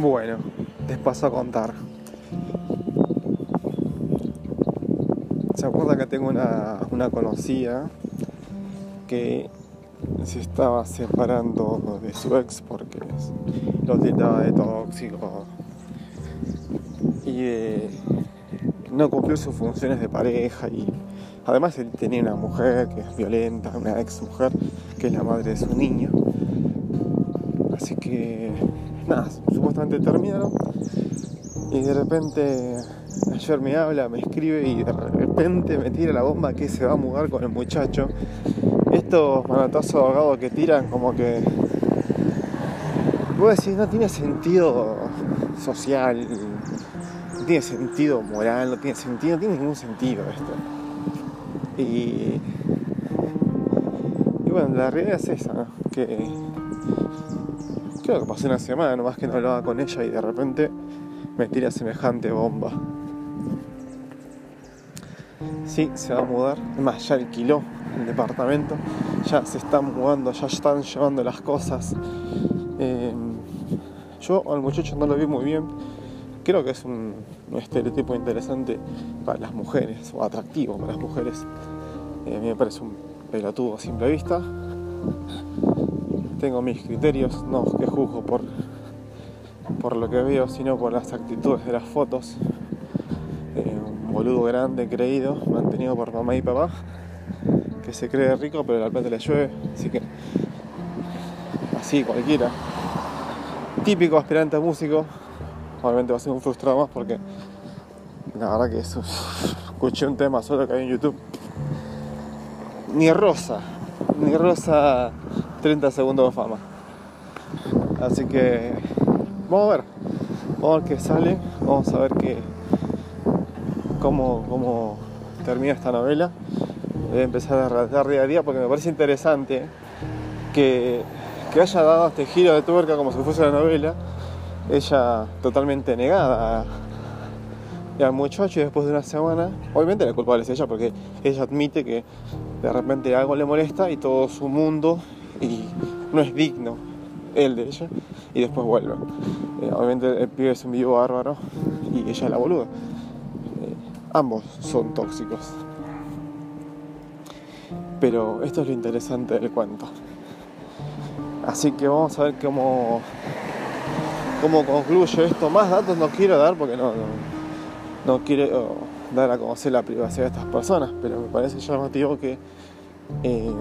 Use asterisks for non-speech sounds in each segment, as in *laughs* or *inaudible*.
Bueno, les paso a contar. ¿Se acuerda que tengo una, una conocida que se estaba separando de su ex porque lo tildaba de tóxico y de no cumplió sus funciones de pareja y además él tenía una mujer que es violenta, una ex mujer que es la madre de su niño. Supuestamente terminaron y de repente ayer me habla, me escribe y de repente me tira la bomba que se va a mudar con el muchacho. Estos manotazos ahogados que tiran como que... Vos decís, no tiene sentido social, no tiene sentido moral, no tiene sentido, no tiene ningún sentido esto. Y, y bueno, la realidad es esa, ¿no? que creo que pasé una semana nomás que no hablaba con ella y de repente me tira semejante bomba. Sí, se va a mudar, es más, ya alquiló el departamento, ya se están mudando, ya están llevando las cosas. Eh, yo al muchacho no lo vi muy bien, creo que es un, un estereotipo interesante para las mujeres, o atractivo para las mujeres. Eh, a mí me parece un pelotudo a simple vista. Tengo mis criterios, no que juzgo por, por lo que veo, sino por las actitudes de las fotos. Eh, un boludo grande, creído, mantenido por mamá y papá, que se cree rico, pero la plata le llueve, así que así cualquiera. Típico aspirante a músico, obviamente va a ser un frustrado más porque la verdad que eso, escuché un tema solo que hay en YouTube. Ni rosa, ni rosa 30 segundos de fama. Así que vamos a ver, vamos a ver qué sale, vamos a ver qué, cómo, cómo termina esta novela. Voy a empezar a redactar día a día porque me parece interesante que, que haya dado este giro de tuerca como si fuese la novela. Ella totalmente negada y al muchacho y después de una semana, obviamente la culpable es ella porque ella admite que de repente algo le molesta y todo su mundo *laughs* y no es digno él de ella y después vuelve. Eh, obviamente el pibe es un vivo bárbaro y ella es la boluda. Eh, ambos son tóxicos. Pero esto es lo interesante del cuento. Así que vamos a ver cómo, cómo concluye esto. Más datos no quiero dar porque no, no, no quiero dar a conocer la privacidad de estas personas, pero me parece llamativo que, eh,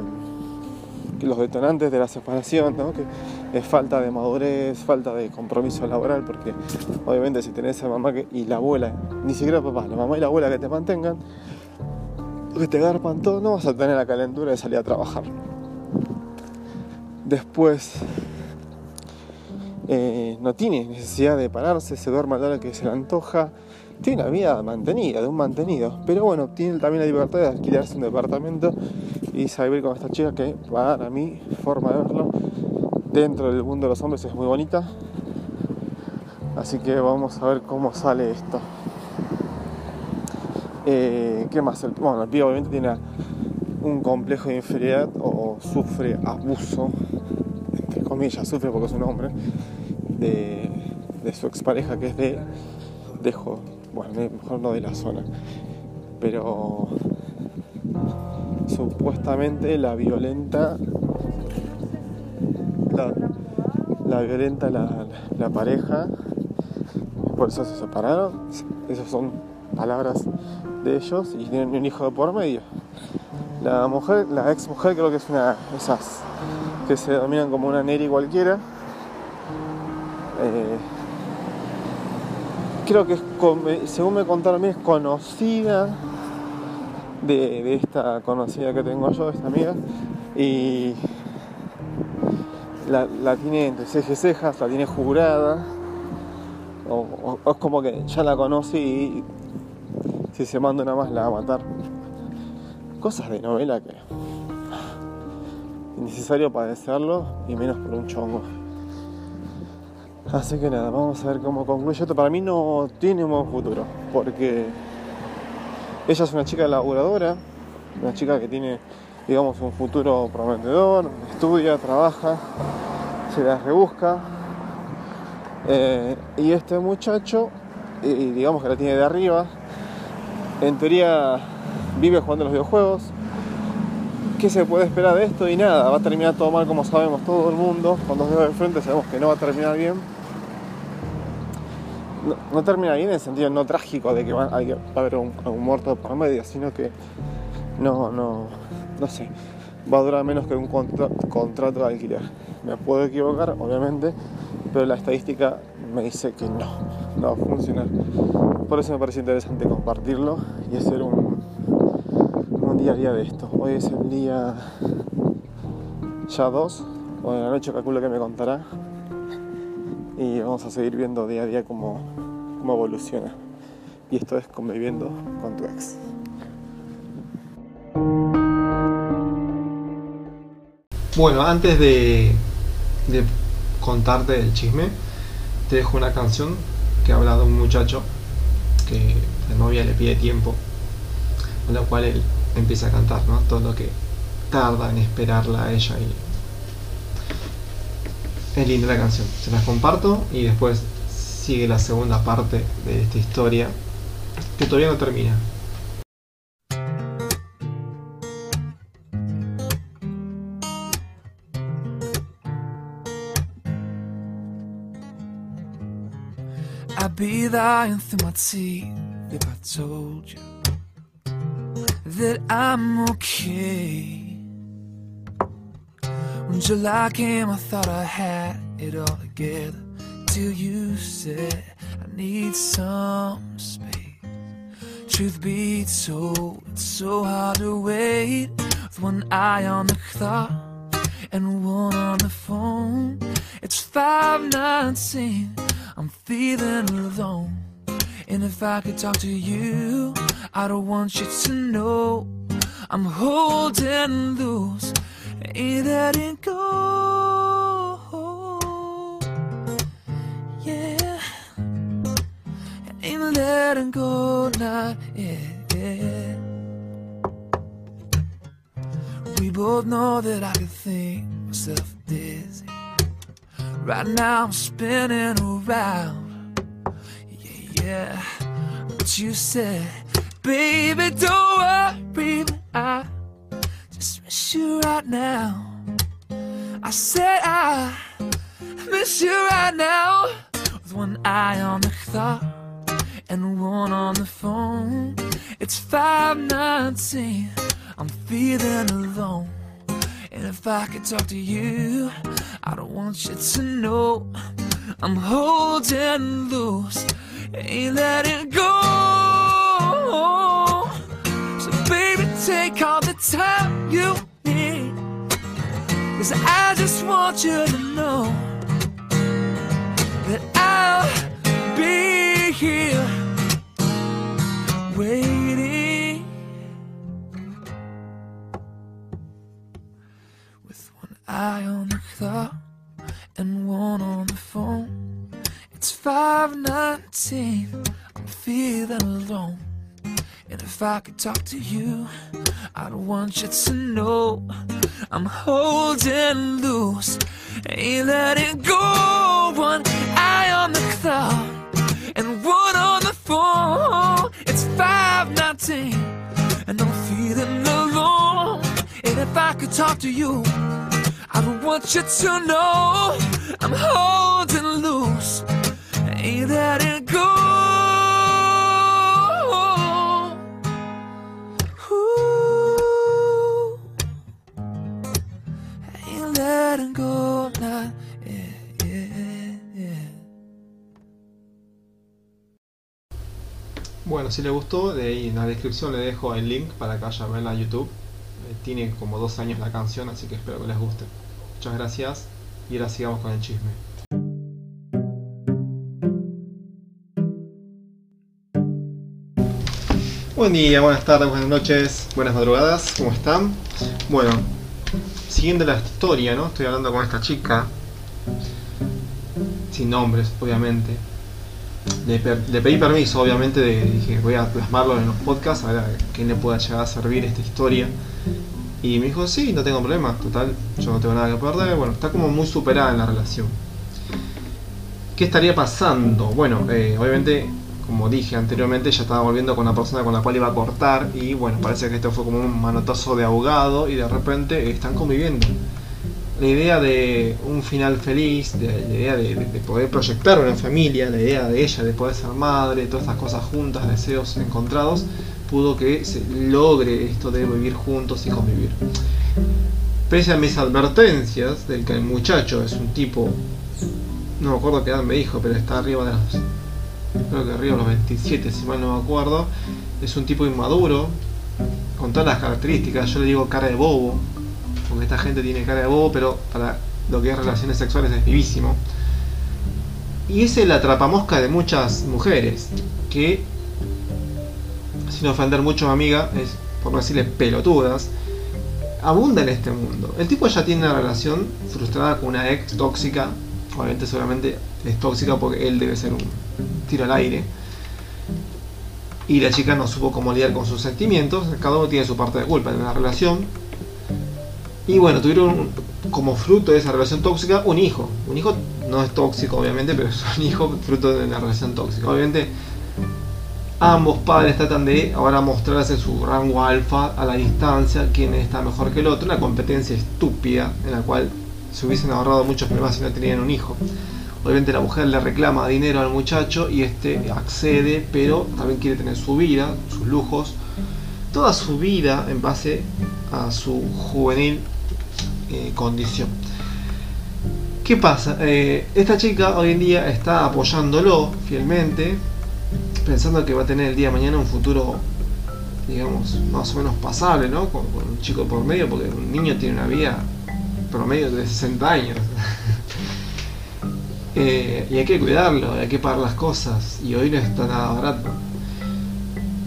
los detonantes de la separación, ¿no? que es falta de madurez, falta de compromiso laboral, porque obviamente si tenés a mamá y la abuela, ni siquiera papá, la mamá y la abuela que te mantengan, que te garpan todo, no vas a tener la calentura de salir a trabajar. Después, eh, no tiene necesidad de pararse, se duerme a la hora que se le antoja, tiene una vida mantenida, de un mantenido, pero bueno, tiene también la libertad de alquilarse un departamento y salir con esta chica que, para mi forma de verlo, dentro del mundo de los hombres es muy bonita. Así que vamos a ver cómo sale esto. Eh, ¿Qué más? Bueno, el pibe obviamente tiene un complejo de inferioridad o sufre abuso, entre comillas, sufre porque es un hombre, de, de su expareja que es de, dejo, bueno, mejor no de la zona, pero supuestamente la violenta, la, violenta la, pareja, por eso se separaron, esas son palabras de ellos y tienen un hijo de por medio. La mujer, la ex mujer creo que es una esas que se denominan como una Neri cualquiera. Eh, creo que es, según me contaron es conocida de, de, esta conocida que tengo yo, esta amiga, y la, la tiene entre cejas y cejas, la tiene jurada, o, es como que ya la conoce y si se manda una más la va a matar. Cosas de novela que innecesario padecerlo y menos por un chongo. Así que nada, vamos a ver cómo concluye esto. Para mí no tiene un buen futuro, porque ella es una chica laburadora, una chica que tiene, digamos, un futuro prometedor, estudia, trabaja, se la rebusca, Eh, y este muchacho, digamos que la tiene de arriba, en teoría vive jugando los videojuegos. ¿Qué se puede esperar de esto? Y nada, va a terminar todo mal como sabemos todo el mundo. Con dos dedos de frente sabemos que no va a terminar bien. No, termina bien en el sentido no trágico de que va, a haber un, muerto por medio, sino que no, no, no sé, va a durar menos que un contrato de alquiler. Me puedo equivocar, obviamente, pero la estadística me dice que no, no va a funcionar. Por eso me parece interesante compartirlo y hacer un, un día a día de esto. Hoy es el día ya 2, o en la noche calculo que me contará. Y vamos a seguir viendo día a día cómo, cómo evoluciona. Y esto es conviviendo con tu ex. Bueno, antes de, de contarte el chisme, te dejo una canción que habla de un muchacho que la novia le pide tiempo, con lo cual él empieza a cantar, ¿no? Todo lo que tarda en esperarla a ella y es linda la canción. Se las comparto y después sigue la segunda parte de esta historia que todavía no termina. My teeth if I told you that I'm. When July came, I thought I had it all together. Till you said I need some space. Truth be told, it's so hard to wait with one eye on the clock and one on the phone. It's 519 I'm feeling alone. And if I could talk to you, I don't want you to know I'm holding loose, go. Yeah, go. We both know that I can think myself dizzy. Right now I'm spinning around. Yeah, yeah. But you said, baby, don't worry, I just miss you right now. I said I miss you right now. With one eye on the clock and one on the phone. It's 519. I'm feeling alone. And if I could talk to you, I don't want you to know I'm holding loose, ain't letting go. Take all the time you need. Cause I just want you to know that I'll be here waiting. With one eye on the clock and one on the phone. It's 519, I'm feeling alone. And if I could talk to you, I'd want you to know I'm holding loose, ain't letting go. One eye on the clock and one on the phone. It's 519, and I'm feeling alone. And if I could talk to you, I don't want you to know I'm holding loose, ain't letting go. Si le gustó, de ahí en la descripción le dejo el link para que vaya a verla a YouTube. Eh, tiene como dos años la canción, así que espero que les guste. Muchas gracias y ahora sigamos con el chisme. Buen día, buenas tardes, buenas noches, buenas madrugadas, ¿cómo están? Bueno, siguiendo la historia, ¿no? Estoy hablando con esta chica, sin nombres, obviamente. Le, pedí permiso, obviamente, de, dije, voy a plasmarlo en los podcasts, a ver a quién le pueda llegar a servir esta historia. Y me dijo, sí, no tengo problema, total, yo no tengo nada que perder. Bueno, está como muy superada en la relación. ¿Qué estaría pasando? Bueno, eh, obviamente, como dije anteriormente, ella estaba volviendo con la persona con la cual iba a cortar y bueno, parece que esto fue como un manotazo de ahogado y de repente están conviviendo. La idea de un final feliz, de, la idea de, de poder proyectar una familia, la idea de ella de poder ser madre, todas estas cosas juntas, deseos encontrados, pudo que se logre esto de vivir juntos y convivir. Pese a mis advertencias de que el muchacho es un tipo, no me acuerdo qué edad me dijo, pero está arriba de los, creo que arriba de los 27, si mal no me acuerdo, es un tipo inmaduro, con todas las características, yo le digo cara de bobo, porque esta gente tiene cara de bobo, pero para lo que es relaciones sexuales es vivísimo. Y es el atrapamosca de muchas mujeres, que sin ofender mucho a mi amiga, es por no decirle pelotudas, abunda en este mundo. El tipo ya tiene una relación frustrada con una ex tóxica, obviamente seguramente es tóxica porque él debe ser un tiro al aire. Y la chica no supo cómo lidiar con sus sentimientos, cada uno tiene su parte de culpa en una relación. Y bueno, tuvieron como fruto de esa relación tóxica un hijo. Un hijo no es tóxico obviamente, pero es un hijo fruto de una relación tóxica. Obviamente ambos padres tratan de ahora mostrarse su rango alfa a la distancia, quién está mejor que el otro, una competencia estúpida en la cual se hubiesen ahorrado muchos problemas si no tenían un hijo. Obviamente la mujer le reclama dinero al muchacho y este accede, pero también quiere tener su vida, sus lujos, toda su vida en base a su juvenil eh, condición. ¿Qué pasa? Eh, esta chica hoy en día está apoyándolo fielmente, pensando que va a tener el día de mañana un futuro, digamos, más o menos pasable, ¿no? Con, un chico por medio, porque un niño tiene una vida promedio de 60 años. *laughs* Eh, y hay que cuidarlo, hay que pagar las cosas, y hoy no está nada barato.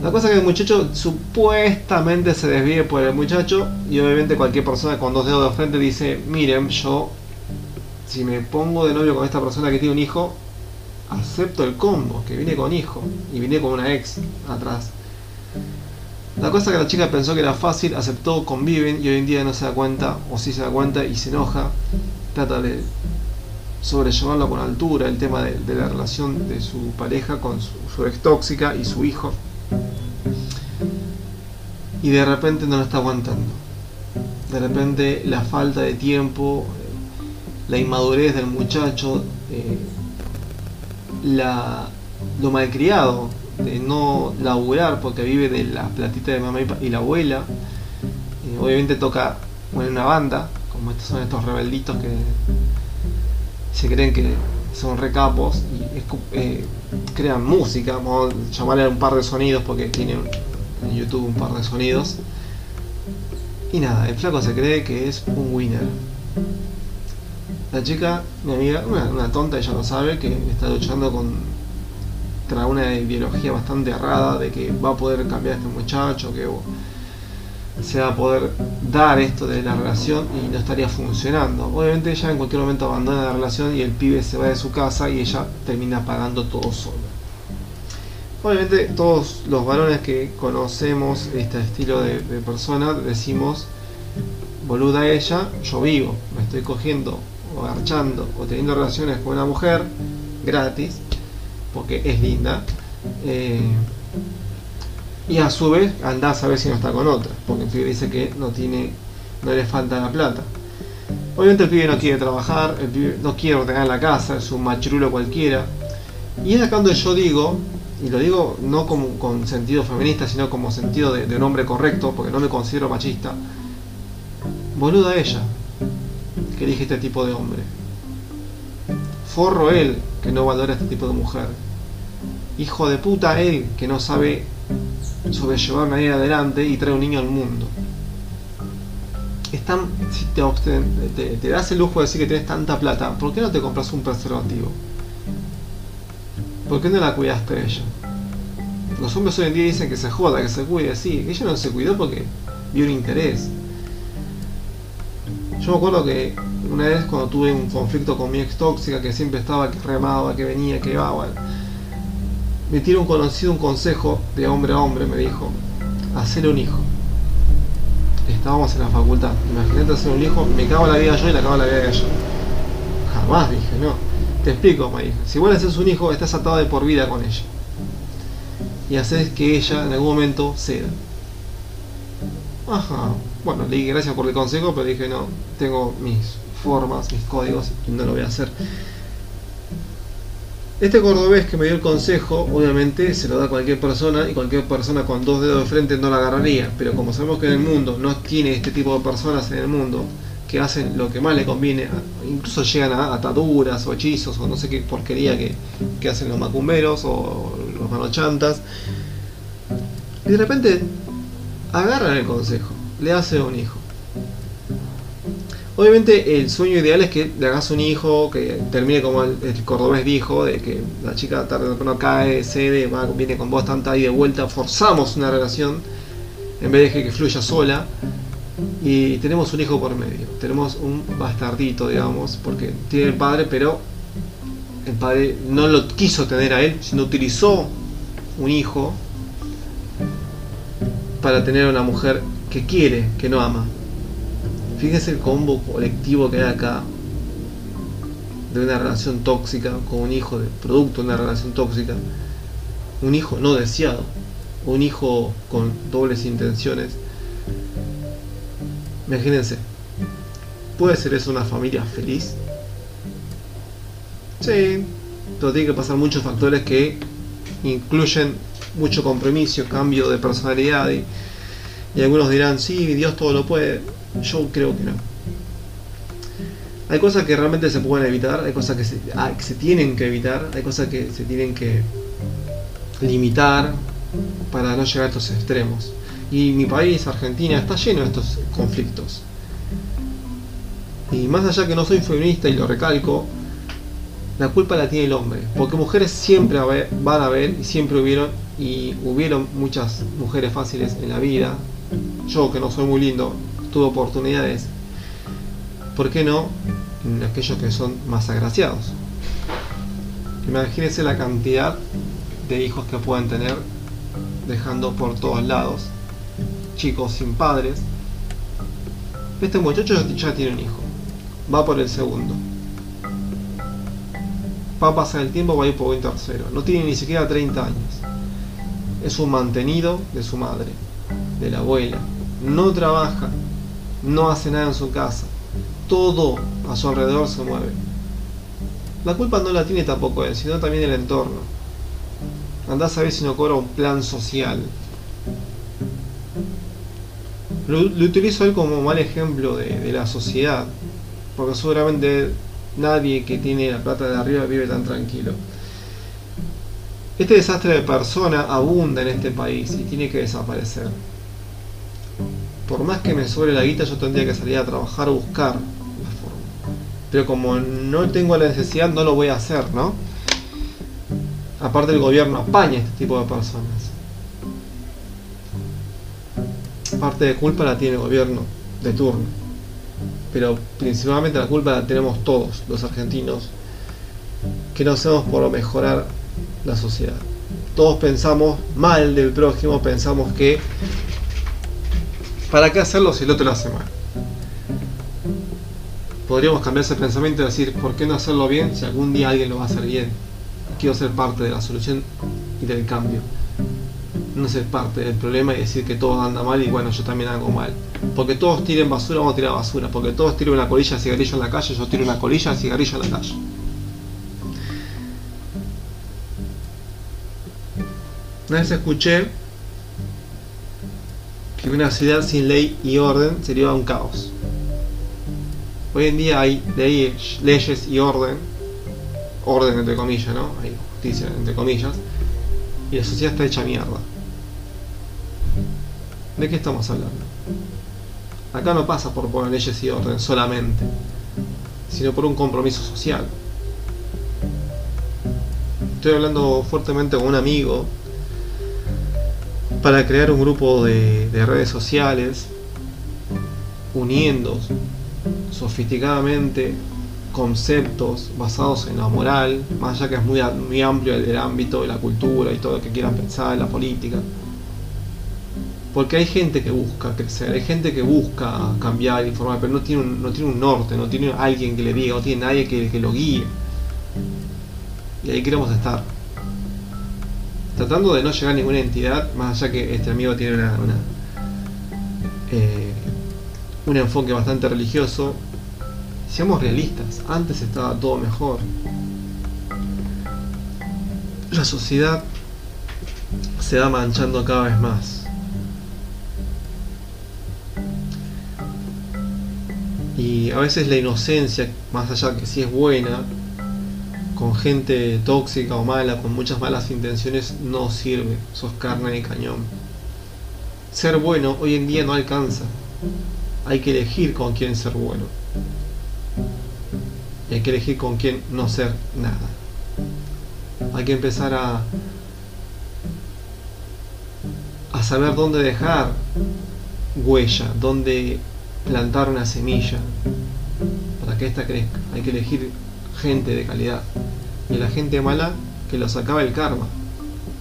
La cosa es que el muchacho supuestamente se desvíe por el muchacho, y obviamente cualquier persona con dos dedos de frente dice, miren, yo, si me pongo de novio con esta persona que tiene un hijo, acepto el combo, que viene con hijo y viene con una ex atrás. La cosa que la chica pensó que era fácil, aceptó, conviven y hoy en día no se da cuenta, o sí se da cuenta y se enoja, trata de sobrellevarlo con altura, el tema de, la relación de su pareja con su, ex tóxica y su hijo. Y de repente no lo está aguantando. De repente la falta de tiempo, la inmadurez del muchacho, eh, la, lo malcriado de no laburar porque vive de la platita de mamá y, la abuela. Eh, obviamente toca una banda, como estos son estos rebelditos que se creen que son recapos y eh, crean música, vamos a llamarle un par de sonidos porque tiene en YouTube un par de sonidos. Y nada, el flaco se cree que es un winner. La chica, mi amiga, una, tonta, ella lo sabe, que está luchando contra una ideología bastante errada de que va a poder cambiar a este muchacho, que se va a poder dar esto de la relación y no estaría funcionando. Obviamente ella en cualquier momento abandona la relación y el pibe se va de su casa y ella termina pagando todo sola. Obviamente todos los varones que conocemos este estilo de, de persona decimos, boluda ella, yo vivo, me estoy cogiendo o garchando o teniendo relaciones con una mujer gratis, porque es linda, eh, y a su vez anda a saber si no está con otra, porque el pibe dice que no tiene, no le falta la plata. Obviamente el pibe no quiere trabajar, el pibe no quiere ordenar la casa, es un machurulo cualquiera. Y es acá donde yo digo, y lo digo no como con sentido feminista, sino como sentido de, de un hombre correcto, porque no me considero machista. Boluda ella, que elige este tipo de hombre. Forro él, que no valora este tipo de mujer. Hijo de puta él, que no sabe sobrellevar una vida adelante y trae un niño al mundo. Están, si te, te, te, das el lujo de decir que tienes tanta plata, ¿por qué no te compras un preservativo? ¿Por qué no la cuidaste ella? Los hombres hoy en día dicen que se joda, que se cuide, sí, ella no se cuidó porque vio un interés. Yo me acuerdo que una vez cuando tuve un conflicto con mi ex tóxica, que siempre estaba, que remaba, que venía, que iba, bueno, me tiró un conocido un consejo de hombre a hombre, me dijo, hacer un hijo. Estábamos en la facultad, imagínate hacer un hijo, me cago la vida yo y la cago la vida de ella. Jamás dije, no. Te explico, me dijo. Si vos le haces un hijo, estás atado de por vida con ella. Y haces que ella en algún momento ceda. Ajá. Bueno, le dije gracias por el consejo, pero dije no, tengo mis formas, mis códigos y no lo voy a hacer. Este cordobés que me dio el consejo, obviamente se lo da a cualquier persona y cualquier persona con dos dedos de frente no la agarraría, pero como sabemos que en el mundo no tiene este tipo de personas en el mundo que hacen lo que más le conviene, incluso llegan a ataduras o hechizos o no sé qué porquería que, que hacen los macumberos o los manochantas, y de repente agarran el consejo, le hace un hijo. Obviamente el sueño ideal es que le hagas un hijo, que termine como el, cordobés dijo, de que la chica tarde o temprano cae, cede, va, viene con vos tanta y de vuelta, forzamos una relación en vez de que fluya sola y tenemos un hijo por medio, tenemos un bastardito, digamos, porque tiene el padre, pero el padre no lo quiso tener a él, sino utilizó un hijo para tener una mujer que quiere, que no ama. Fíjese el combo colectivo que hay acá de una relación tóxica con un hijo producto de una relación tóxica, un hijo no deseado, un hijo con dobles intenciones. Imagínense, ¿puede ser eso una familia feliz? Sí, pero tiene que pasar muchos factores que incluyen mucho compromiso, cambio de personalidad y, algunos dirán, sí, Dios todo lo puede. Yo creo que no. Hay cosas que realmente se pueden evitar, hay cosas que se, ah, que se tienen que evitar, hay cosas que se tienen que limitar para no llegar a estos extremos. Y mi país, Argentina, está lleno de estos conflictos. Y más allá que no soy feminista y lo recalco, la culpa la tiene el hombre, porque mujeres siempre van a haber y siempre hubieron y hubieron muchas mujeres fáciles en la vida. Yo que no soy muy lindo, tuve oportunidades. ¿Por qué no en aquellos que son más agraciados? Imagínense la cantidad de hijos que pueden tener dejando por todos lados chicos sin padres. Este muchacho ya tiene un hijo, va por el segundo va a pasar el tiempo, va a ir por un tercero. No tiene ni siquiera 30 años. Es un mantenido de su madre, de la abuela. No trabaja, no hace nada en su casa. Todo a su alrededor se mueve. La culpa no la tiene tampoco él, sino también el entorno. Andás a ver si no cobra un plan social. Lo, utilizo él como mal ejemplo de, de la sociedad, porque seguramente Nadie que tiene la plata de arriba vive tan tranquilo. Este desastre de persona abunda en este país y tiene que desaparecer. Por más que me sobre la guita, yo tendría que salir a trabajar o buscar la forma. Pero como no tengo la necesidad, no lo voy a hacer, ¿no? Aparte el gobierno apaña este tipo de personas. Parte de culpa la tiene el gobierno de turno pero principalmente la culpa la tenemos todos los argentinos que no hacemos por mejorar la sociedad. Todos pensamos mal del prójimo, pensamos que ¿para qué hacerlo si el otro lo hace mal? Podríamos cambiar ese pensamiento y decir, ¿por qué no hacerlo bien si algún día alguien lo va a hacer bien? Quiero ser parte de la solución y del cambio no ser parte del problema y decir que todo anda mal y bueno, yo también hago mal. Porque todos tiren basura, vamos a tirar basura. Porque todos tiran una colilla de cigarrillo en la calle, yo tiro una colilla de cigarrillo en la calle. Una vez escuché que una ciudad sin ley y orden sería un caos. Hoy en día hay leyes y orden, orden entre comillas, ¿no? Hay justicia entre comillas, y la sociedad está hecha mierda. ¿De qué estamos hablando? Acá no pasa por poner leyes y orden solamente, sino por un compromiso social. Estoy hablando fuertemente con un amigo para crear un grupo de, redes sociales uniendo sofisticadamente conceptos basados en la moral, más allá que es muy, muy amplio el, el ámbito de la cultura y todo lo que quieran pensar, la política porque hay gente que busca crecer, hay gente que busca cambiar, informar, pero no tiene un, no tiene un norte, no tiene alguien que le diga, no tiene nadie que, que lo guíe. Y ahí queremos estar. Tratando de no llegar a ninguna entidad, más allá que este amigo tiene una, eh, un enfoque bastante religioso. Seamos realistas, antes estaba todo mejor. La sociedad se va manchando cada vez más. Y a veces la inocencia, más allá que si es buena, con gente tóxica o mala, con muchas malas intenciones, no sirve. Sos carne de cañón. Ser bueno hoy en día no alcanza. Hay que elegir con quién ser bueno. Y hay que elegir con quién no ser nada. Hay que empezar a, a saber dónde dejar huella, dónde plantar una semilla para que ésta crezca. Hay que elegir gente de calidad. Y la gente mala que los acaba el karma.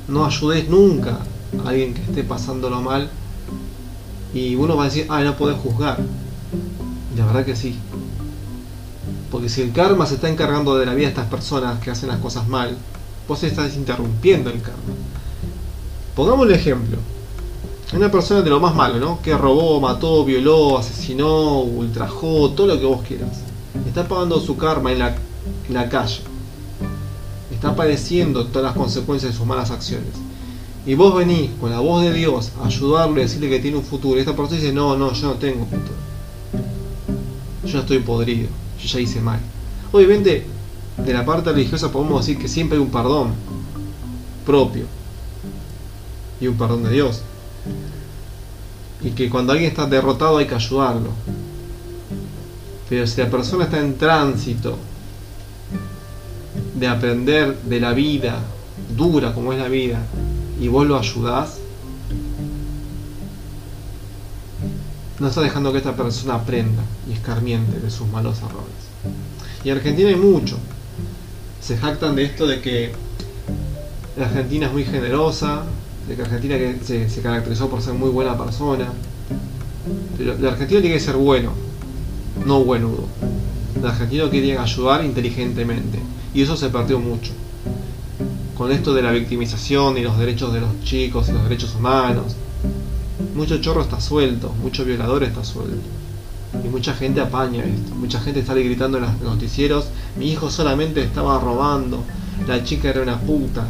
No ayudes nunca a alguien que esté pasándolo mal. Y uno va a decir, ah, no podés juzgar. La verdad que sí. Porque si el karma se está encargando de la vida de estas personas que hacen las cosas mal, vos estás interrumpiendo el karma. Pongamos el ejemplo. Una persona de lo más malo, ¿no? Que robó, mató, violó, asesinó, ultrajó, todo lo que vos quieras. Está pagando su karma en la, la calle. Está padeciendo todas las consecuencias de sus malas acciones. Y vos venís con la voz de Dios a ayudarle, a decirle que tiene un futuro. Y esta persona dice, no, no, yo no tengo futuro. Yo ya estoy podrido, yo ya hice mal. Obviamente, de la parte religiosa podemos decir que siempre hay un perdón propio. Y un perdón de Dios y que cuando alguien está derrotado hay que ayudarlo. Pero si la persona está en tránsito de aprender de la vida, dura como es la vida, y vos lo ayudás, no está dejando que esta persona aprenda y escarmiente de sus malos errores. Y en Argentina hay mucho. Se jactan de esto de que la Argentina es muy generosa, de que Argentina se, se, caracterizó por ser muy buena persona. Pero el argentino tiene que ser bueno, no buenudo. El argentino tiene que ayudar inteligentemente. Y eso se perdió mucho. Con esto de la victimización y los derechos de los chicos y los derechos humanos. Mucho chorro está suelto, mucho violador está suelto. Y mucha gente apaña esto. Mucha gente está gritando en los noticieros, mi hijo solamente estaba robando, la chica era una puta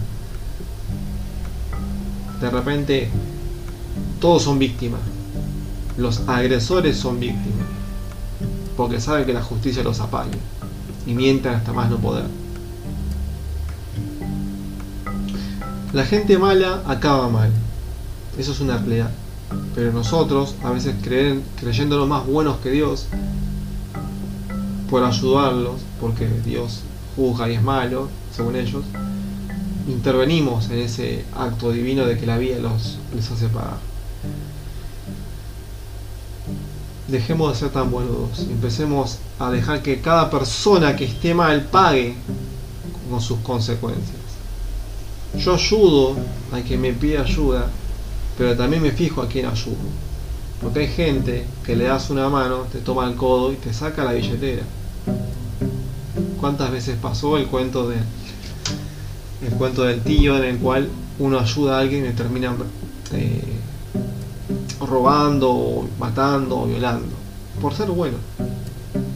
de repente todos son víctimas. Los agresores son víctimas. Porque saben que la justicia los apaña. Y mienten hasta más no poder. La gente mala acaba mal. Eso es una realidad. Pero nosotros, a veces creen, creyéndonos más buenos que Dios, por ayudarlos, porque Dios juzga y es malo, según ellos, intervenimos en ese acto divino de que la vida los, les hace pagar. Dejemos de ser tan buenos, empecemos a dejar que cada persona que esté mal pague con sus consecuencias. Yo ayudo a quien me pide ayuda, pero también me fijo a quién ayudo. Porque hay gente que le das una mano, te toma el codo y te saca la billetera. ¿Cuántas veces pasó el cuento de el cuento del tío en el cual uno ayuda a alguien y termina eh, robando, matando, violando, por ser bueno.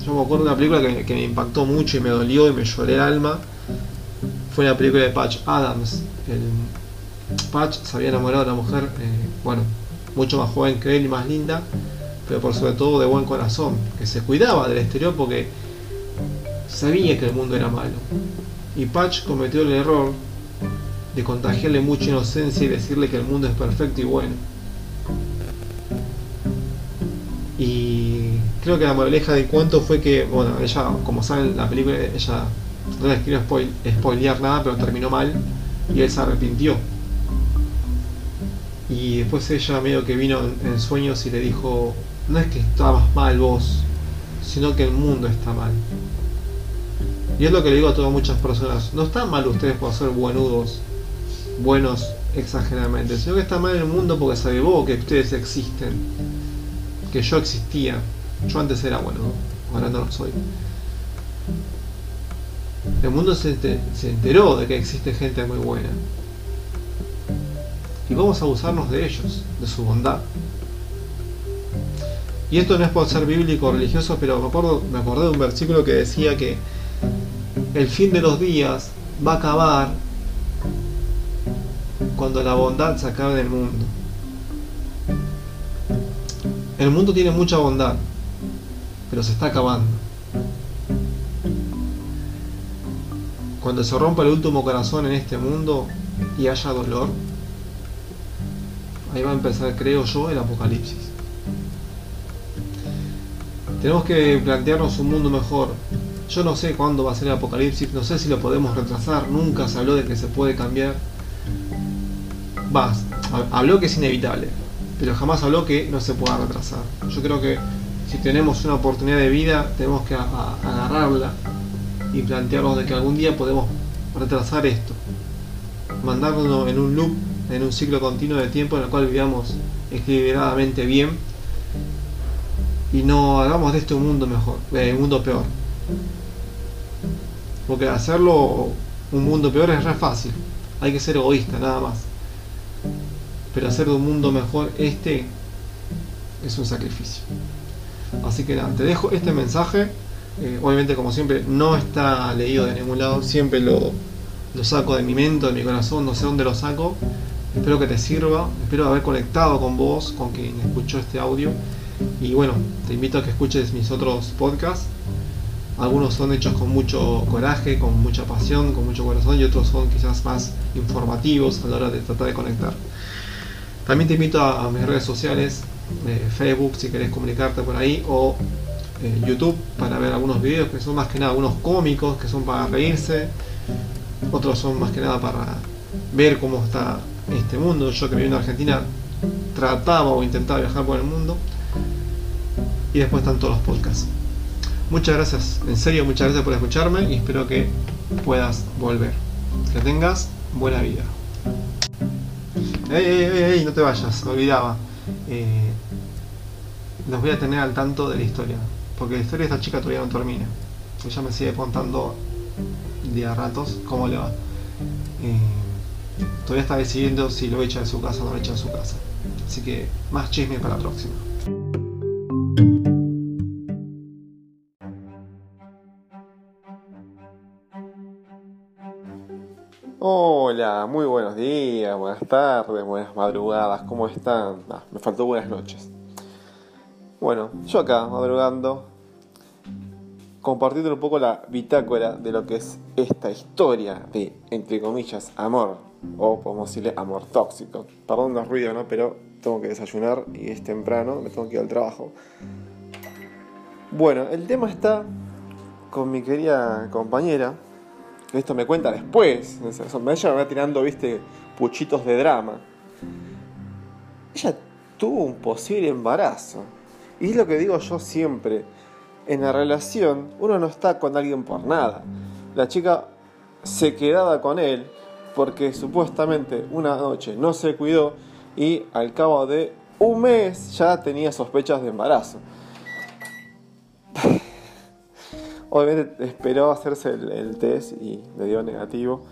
Yo me acuerdo de una película que, me impactó mucho y me dolió y me lloré el alma. Fue la película de Patch Adams. Patch se había enamorado de una mujer, eh, bueno, mucho más joven que él y más linda, pero por sobre todo de buen corazón, que se cuidaba del exterior porque sabía que el mundo era malo y Patch cometió el error de contagiarle mucha inocencia y decirle que el mundo es perfecto y bueno. Y creo que la moraleja del cuento fue que, bueno, ella, como saben, la película, ella no les quiero spoil, spoilear nada, pero terminó mal y él se arrepintió. Y después ella medio que vino en, sueños y le dijo, no es que estabas mal vos, sino que el mundo está mal. Y es lo que le digo a todas muchas personas, no están mal ustedes por ser buenudos, buenos exageradamente, sino que está mal el mundo porque sabe vos que ustedes existen, que yo existía, yo antes era bueno, ahora no lo soy. El mundo se, se enteró de que existe gente muy buena. Y vamos a abusarnos de ellos, de su bondad. Y esto no es por ser bíblico o religioso, pero me, acuerdo, me acordé de un versículo que decía que el fin de los días va a acabar cuando la bondad se acabe del mundo. El mundo tiene mucha bondad, pero se está acabando. Cuando se rompa el último corazón en este mundo y haya dolor, ahí va a empezar, creo yo, el apocalipsis. Tenemos que plantearnos un mundo mejor. Yo no sé cuándo va a ser el apocalipsis, no sé si lo podemos retrasar, nunca se habló de que se puede cambiar. Vas, habló que es inevitable, pero jamás habló que no se pueda retrasar. Yo creo que si tenemos una oportunidad de vida, tenemos que agarrarla y plantearnos de que algún día podemos retrasar esto, mandarnos en un loop, en un ciclo continuo de tiempo en el cual vivamos equilibradamente bien y no hagamos de este un mundo mejor, eh, un mundo peor. Porque hacerlo un mundo peor es re fácil, hay que ser egoísta nada más. Pero hacer de un mundo mejor este es un sacrificio. Así que nada, te dejo este mensaje. Eh, obviamente, como siempre, no está leído de ningún lado. Siempre lo, lo saco de mi mente, de mi corazón, no sé dónde lo saco. Espero que te sirva. Espero haber conectado con vos, con quien escuchó este audio. Y bueno, te invito a que escuches mis otros podcasts. Algunos son hechos con mucho coraje, con mucha pasión, con mucho corazón y otros son quizás más informativos a la hora de tratar de conectar. También te invito a, mis redes sociales, eh, Facebook si querés comunicarte por ahí o eh, YouTube para ver algunos videos que son más que nada algunos cómicos que son para reírse, otros son más que nada para ver cómo está este mundo. Yo que viví en Argentina trataba o intentaba viajar por el mundo y después están todos los podcasts. Muchas gracias, en serio muchas gracias por escucharme y espero que puedas volver. Que tengas buena vida. Ey, ey, ey, no te vayas, olvidaba. Eh, los voy a tener al tanto de la historia. Porque la historia de esta chica todavía no termina. Ella me sigue contando de a ratos cómo le va. Eh, todavía está decidiendo si lo echa de su casa o no lo echa de su casa. Así que más chisme para la próxima. Hola, muy buenos días, buenas tardes, buenas madrugadas, ¿cómo están? Ah, me faltó buenas noches. Bueno, yo acá, madrugando, compartiendo un poco la bitácora de lo que es esta historia de, entre comillas, amor, o podemos decirle amor tóxico. Perdón los ruidos, ¿no? Pero tengo que desayunar y es temprano, me tengo que ir al trabajo. Bueno, el tema está con mi querida compañera, que esto me cuenta después. Ella me va tirando, viste, puchitos de drama. Ella tuvo un posible embarazo. Y es lo que digo yo siempre. En la relación, uno no está con alguien por nada. La chica se quedaba con él porque supuestamente una noche no se cuidó y al cabo de un mes ya tenía sospechas de embarazo. *laughs* Obviamente esperó hacerse el, test y le dio negativo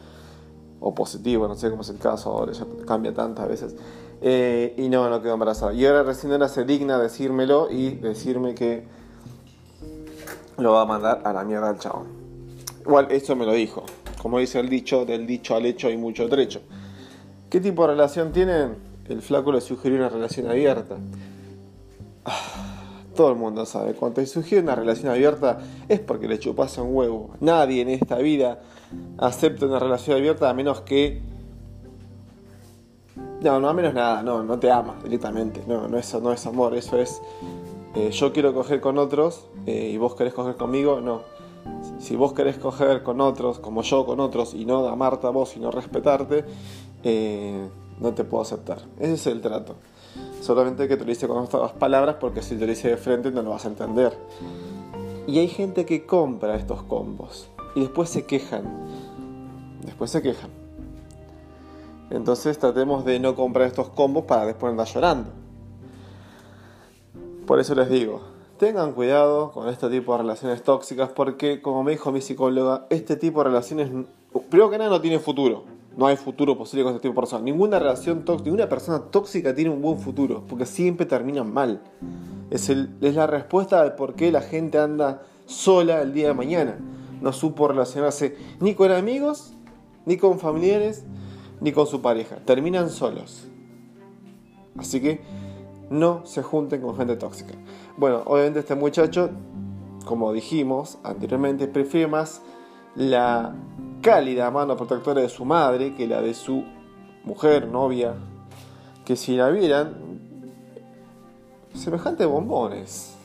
o positivo, no sé cómo es el caso ahora, ya cambia tantas veces. Eh, y no, no quedó embarazada. Y ahora recién era se digna decírmelo y decirme que lo va a mandar a la mierda al chabón. Igual, eso me lo dijo. Como dice el dicho, del dicho al hecho hay mucho trecho. ¿Qué tipo de relación tienen? El flaco le sugirió una relación abierta. Todo el mundo sabe, cuando te sugiere una relación abierta es porque le chupas un huevo. Nadie en esta vida acepta una relación abierta a menos que... No, no a menos nada, no, no te amas directamente. No, no, eso no es amor, eso es... Eh, yo quiero coger con otros eh, y vos querés coger conmigo, no. Si vos querés coger con otros, como yo con otros, y no amarte a vos y no respetarte, eh, no te puedo aceptar. Ese es el trato. Solamente que te lo dice con estas palabras porque si te lo dice de frente no lo vas a entender. Y hay gente que compra estos combos y después se quejan. Después se quejan. Entonces tratemos de no comprar estos combos para después andar llorando. Por eso les digo, tengan cuidado con este tipo de relaciones tóxicas porque, como me dijo mi psicóloga, este tipo de relaciones, primero que nada, no tiene futuro. No hay futuro posible con este tipo de personas. Ninguna relación tóxica, persona tóxica tiene un buen futuro, porque siempre terminan mal. Es, es la respuesta al por qué la gente anda sola el día de mañana. No supo relacionarse ni con amigos, ni con familiares, ni con su pareja. Terminan solos. Así que no se junten con gente tóxica. Bueno, obviamente este muchacho, como dijimos anteriormente, prefiere más la cálida mano protectora de su madre que la de su mujer, novia, que si la vieran, semejante bombones.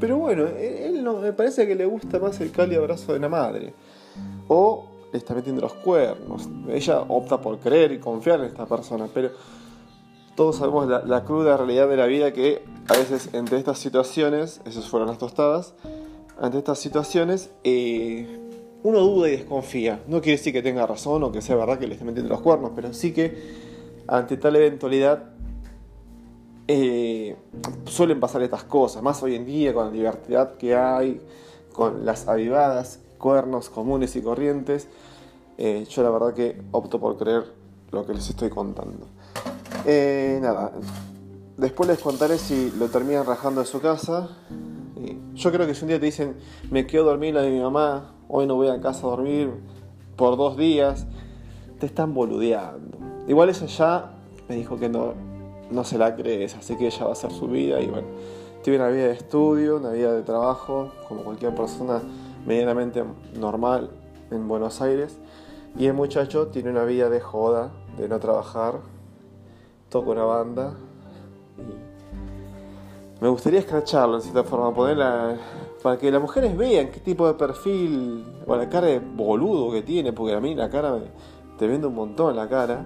Pero bueno, él no, me parece que le gusta más el cálido abrazo de la madre. O le está metiendo los cuernos. Ella opta por creer y confiar en esta persona, pero todos sabemos la, cruda realidad de la vida que a veces entre estas situaciones, esas fueron las tostadas, ante estas situaciones eh, uno duda y desconfía. No quiere decir que tenga razón o que sea verdad que le esté metiendo los cuernos, pero sí que ante tal eventualidad eh, suelen pasar estas cosas, más hoy en día con la libertad que hay, con las avivadas, cuernos comunes y corrientes. Eh, yo la verdad que opto por creer lo que les estoy contando. Eh, nada, después les contaré si lo terminan rajando de su casa. yo creo que si un día te dicen, me quedo dormir la de mi mamá, hoy no voy a casa a dormir por dos días, te están boludeando. Igual ella ya me dijo que no, no se la crees, así que ella va a hacer su vida y bueno, tiene una vida de estudio, una vida de trabajo, como cualquier persona medianamente normal en Buenos Aires. Y el muchacho tiene una vida de joda, de no trabajar, toca una banda. me gustaría escracharlo en cierta forma, ponerla para que las mujeres vean qué tipo de perfil o la cara de boludo que tiene, porque a mí la cara te vende un montón la cara.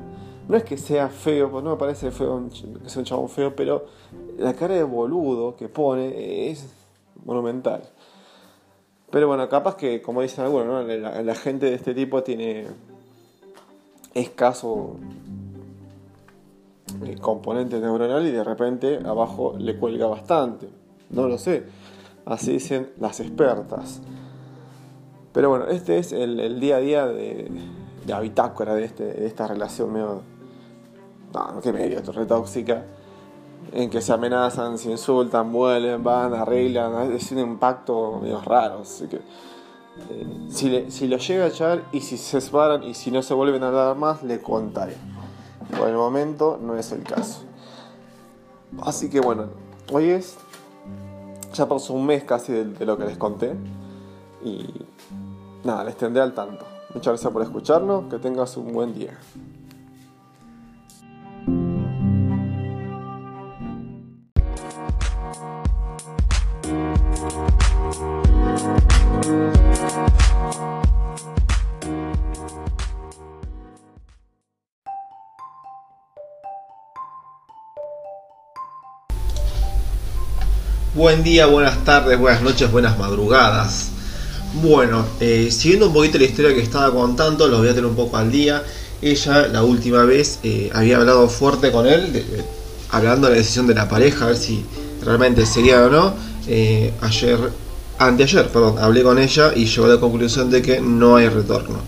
No es que sea feo, pues no me parece feo que sea un chabón feo, pero la cara de boludo que pone es monumental. Pero bueno, capaz que, como dicen algunos, la, gente de este tipo tiene escaso eh, componente neuronal y de repente abajo le cuelga bastante. No lo sé. Así dicen las expertas. Pero bueno, este es el, día a día de, de habitácora de, este, de esta relación medio no, qué medio, torre tóxica, en que se amenazan, se insultan, vuelven, van, arreglan, es un impacto medio raro, que eh, si, si, lo llega a echar y si se separan y si no se vuelven a hablar más, le contaré. Por el momento no es el caso. Así que bueno, hoy es, ya pasó un mes casi de, lo que les conté y nada, les tendré al tanto. Muchas gracias por escucharnos, que tengas un buen día. Buen día, buenas tardes, buenas noches, buenas madrugadas. Bueno, eh, siguiendo un poquito la historia que estaba contando, lo voy a tener un poco al día. Ella la última vez eh, había hablado fuerte con él, hablando de la decisión de la pareja, a ver si realmente sería o no. Eh, ayer, anteayer, perdón, hablé con ella y llegó a la conclusión de que no hay retorno.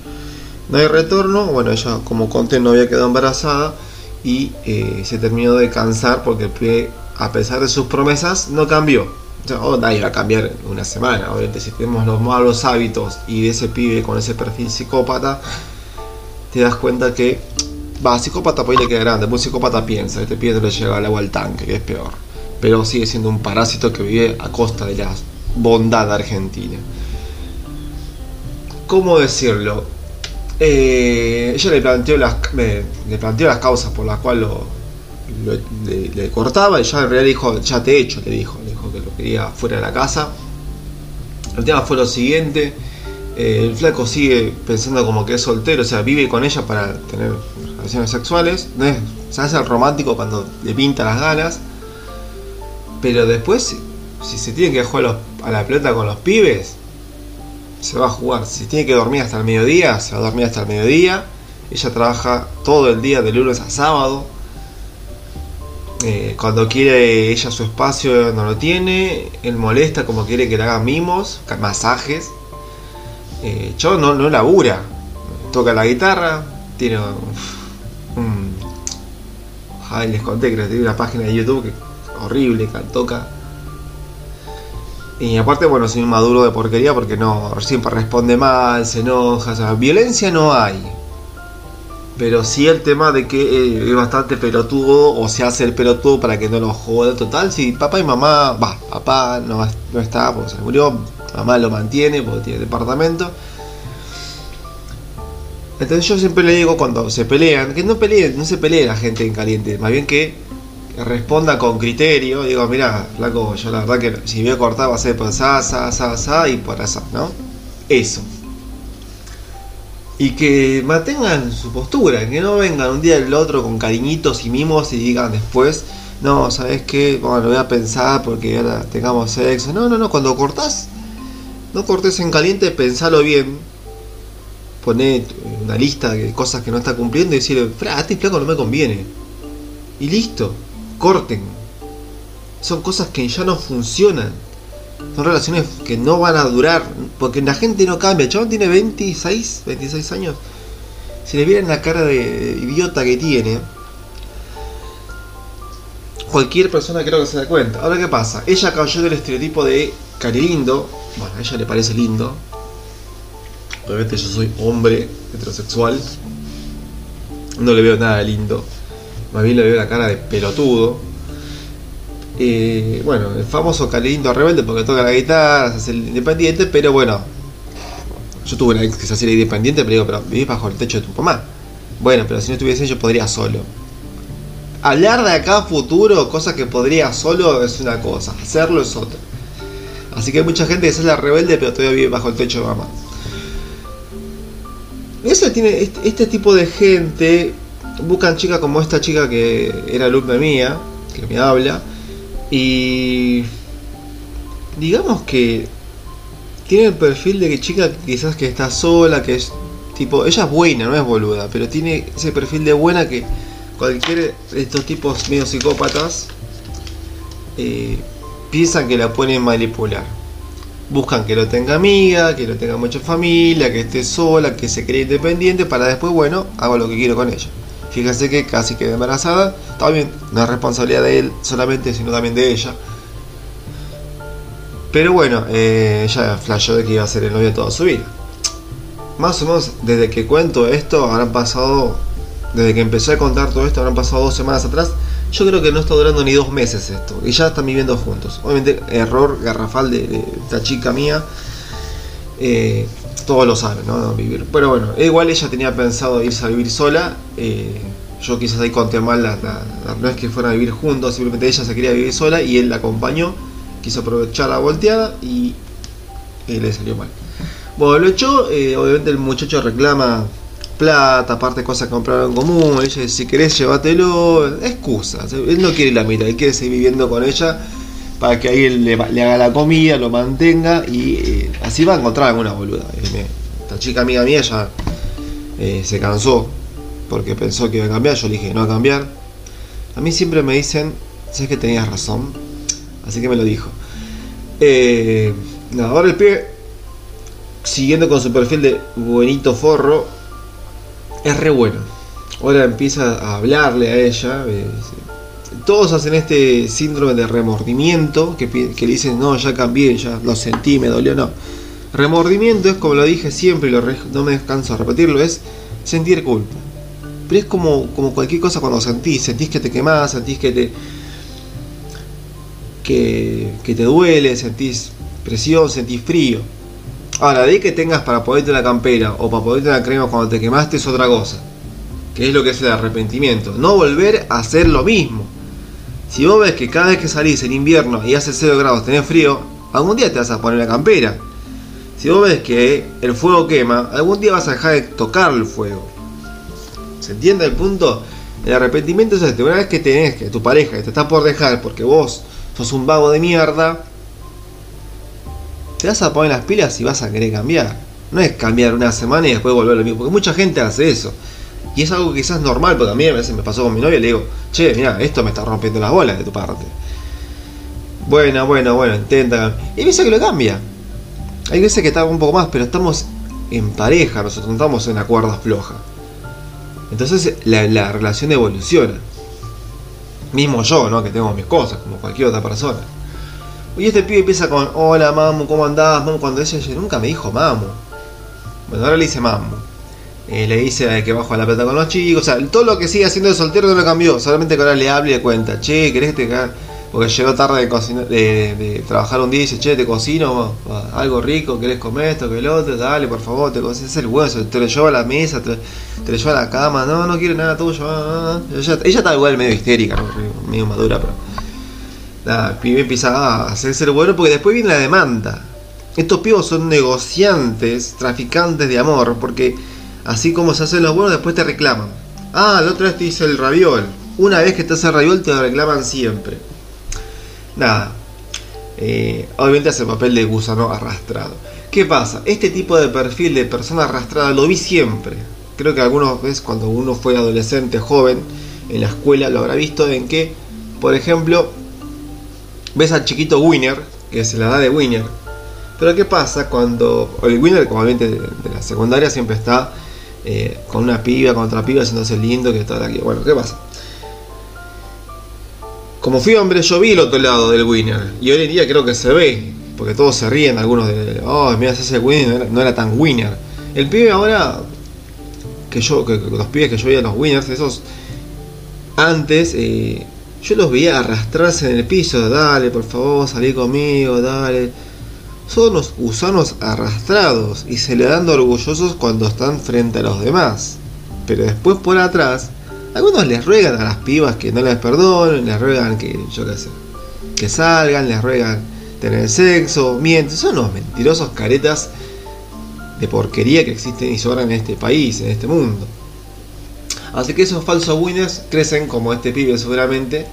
No hay retorno, bueno, ella como conté no había quedado embarazada y se terminó de cansar porque el a pesar de sus promesas, no cambió. O nadie va a cambiar en una semana. Obviamente, si tenemos los malos hábitos y de ese pibe con ese perfil psicópata, te das cuenta que. Va, psicópata pues le queda grande. Un psicópata piensa, este pibe no le llega el agua al tanque, que es peor. Pero sigue siendo un parásito que vive a costa de la bondad argentina. ¿Cómo decirlo? Eh, ella le planteó, las, le planteó las causas por las cuales lo, le, cortaba y ya en realidad dijo, ya te he hecho, le dijo, le dijo que lo quería fuera de la casa. El tema fue lo siguiente, eh, el flaco sigue pensando como que es soltero, o sea, vive con ella para tener relaciones sexuales, no se hace romántico cuando le pinta las ganas, pero después, si se tiene que jugar a la pelota con los pibes, se va a jugar. Si tiene que dormir hasta el mediodía, se va a dormir hasta el mediodía. Ella trabaja todo el día de lunes a sábado Eh, cuando quiere ella su espacio no lo tiene, él molesta como quiere que le hagan mimos, masajes. Eh, yo no, no labura, toca la guitarra, tiene un- ay, les conté que tiene una página de YouTube que es horrible, que toca. Y aparte, bueno, soy un maduro de porquería porque no, siempre responde mal, se enoja, o sea, violencia no hay. Pero sí el tema de que eh, es bastante pelotudo o se hace el pelotudo para que no lo joda. Total, si papá y mamá, va, papá no, no está porque se murió, mamá lo mantiene porque tiene departamento. Entonces yo siempre le digo cuando se pelean, que no peleen, no se pelee la gente en caliente, más bien que responda con criterio, digo, mira, flaco, yo la verdad que si voy a cortar va a ser por sa, sa, sa, sa y por esa, ¿no? Eso. Y que mantengan su postura, que no vengan un día del otro con cariñitos y mimos y digan después, no, ¿sabes qué? Bueno, lo voy a pensar porque ahora tengamos sexo. No, no, no, cuando cortás, no cortes en caliente, pensalo bien. Poné una lista de cosas que no está cumpliendo y decirle, a este flaco no me conviene. Y listo, corten. Son cosas que ya no funcionan. Son relaciones que no van a durar. Porque la gente no cambia. El chabón tiene 26, 26 años. Si le vieran la cara de idiota que tiene, cualquier persona creo que se da cuenta. Ahora, ¿qué pasa? Ella cayó del estereotipo de cari lindo. Bueno, a ella le parece lindo. Obviamente yo soy hombre heterosexual. No le veo nada lindo. Más bien le veo la cara de pelotudo. Bueno, el famoso Calindo rebelde porque toca la guitarra, se hace el independiente, pero bueno. Yo tuve una ex que se hacía independiente, pero digo, pero vivís bajo el techo de tu mamá. Bueno, pero si no estuviese yo podría solo. Hablar de acá a futuro, cosas que podría solo es una cosa, hacerlo es otra. Así que hay mucha gente que se la rebelde, pero todavía vive bajo el techo de mamá. Eso tiene este, este tipo de gente buscan chicas como esta chica que era alumna mía, que me habla, y digamos que tiene el perfil de que chica quizás que está sola, que es tipo, ella es buena, no es boluda, pero tiene ese perfil de buena que cualquier de estos tipos medio psicópatas eh, piensan que la pueden manipular. Buscan que lo tenga amiga, que lo tenga mucha familia, que esté sola, que se cree independiente, para después, bueno, hago lo que quiero con ella. Fíjense que casi quedé embarazada, bien, no es responsabilidad de él solamente, sino también de ella. Pero bueno, eh, ella flashó de que iba a ser el novio toda su vida. Más o menos desde que cuento esto, habrán pasado, desde que empecé a contar todo esto, habrán pasado dos semanas atrás. Yo creo que no está durando ni dos meses esto, y ya están viviendo juntos. Obviamente, error garrafal de, de esta chica mía. Eh, todos lo saben, ¿no? Vivir. Pero bueno, igual ella tenía pensado irse a vivir sola. eh, yo quizás ahí conté mal, la, no es que fueran a vivir juntos, simplemente ella se quería vivir sola y él la acompañó. Quiso aprovechar la volteada y, le salió mal. Bueno, lo echó, eh, obviamente el muchacho reclama plata, aparte cosas que compraron en común. Ella dice, si querés llévatelo. Excusas. Él no quiere la mitad, él quiere seguir viviendo con ella para que ahí él le, haga la comida, lo mantenga y eh, así va a encontrar alguna boluda. Me- Esta chica amiga mía ya eh, se cansó porque pensó que iba a cambiar. Yo le dije, no a cambiar. A mí siempre me dicen, sabes que tenías razón. Así que me lo dijo. Eh, ahora el pibe, siguiendo con su perfil de buenito forro, es re bueno. Ahora empieza a hablarle a ella. Todos hacen este síndrome de remordimiento que, dicen, no, ya cambié, ya lo sentí, me dolió, no. Remordimiento es como lo dije siempre y no me canso de repetirlo, es sentir culpa. Pero es como, cualquier cosa cuando sentís, sentís que te quemás, sentís que te, que, te duele, sentís presión, sentís frío. Ahora, de que tengas para ponerte la campera o para ponerte la crema cuando te quemaste es otra cosa. Que es lo que es el arrepentimiento. No volver a hacer lo mismo. Si vos ves que cada vez que salís en invierno y hace 0 grados tenés frío, algún día te vas a poner la campera. Si vos ves que el fuego quema, algún día vas a dejar de tocar el fuego. ¿Se entiende el punto? El arrepentimiento es este. Una vez que tenés que tu pareja que te está por dejar porque vos sos un vago de mierda, te vas a poner las pilas y vas a querer cambiar. No es cambiar una semana y después volver a lo mismo. Porque mucha gente hace eso. Y es algo quizás normal, porque a mí a veces me pasó con mi novia y le digo, che, mira, esto me está rompiendo las bolas de tu parte. Bueno, bueno, bueno, intenta. Y hay veces que lo cambia. Hay veces que está un poco más, pero estamos en pareja, nosotros no estamos en la cuerda. Entonces la, la relación evoluciona. Mismo yo, ¿no? Que tengo mis cosas, como cualquier otra persona. Y este pibe empieza con, hola mamu, ¿cómo andás? Mamu, cuando ella, ella nunca me dijo mamu. Bueno, ahora le dice mamu. Eh, le dice que bajo la plata con los chicos. O sea, todo lo que sigue haciendo de soltero no lo cambió. Solamente que ahora le hable y le cuenta, che, ¿querés que te ca-?" Porque llegó tarde de, cocinar, de, trabajar un día y dice, che, te cocino algo rico, ¿querés comer esto, que el otro? Dale, por favor, te cocino. Es el hueso, te lo llevo a la mesa, te, te lo llevo a la cama. No, no quiero nada tuyo. ah, ah. Ella, ella está igual medio histérica, medio madura, pero... Nada, pibe empieza a hacerse el bueno porque después viene la demanda. Estos pibos son negociantes, traficantes de amor, porque así como se hacen los buenos, después te reclaman. Ah, la otra vez te hice el raviol. Una vez que te hace el raviol, te reclaman siempre. Nada. Eh, obviamente hace el papel de gusano arrastrado. ¿Qué pasa? Este tipo de perfil de persona arrastrada lo vi siempre. Creo que algunos veces cuando uno fue adolescente, joven, en la escuela lo habrá visto en que, por ejemplo, ves al chiquito Winner, que es la edad de Winner. Pero ¿qué pasa cuando el Winner, como obviamente de la secundaria, siempre está eh, con una piba, con otra piba, haciéndose lindo, que está aquí. Bueno, ¿qué pasa? Como fui hombre, yo vi el otro lado del Winner. Y hoy en día creo que se ve. Porque todos se ríen, algunos de. Oh, mira, ese Winner no era, no era tan Winner. El pibe ahora. Que yo, que, los pibes que yo veía los Winners, esos. Antes, eh, yo los veía arrastrarse en el piso. Dale, por favor, salí conmigo, dale. Son los gusanos arrastrados y se le dan orgullosos cuando están frente a los demás. Pero después por atrás, algunos les ruegan a las pibas que no les perdonen, les ruegan que, yo qué sé, que salgan, les ruegan tener sexo, mienten. Son unos mentirosos caretas de porquería que existen y sobran en este país, en este mundo. Así que esos falsos winners crecen como este pibe seguramente,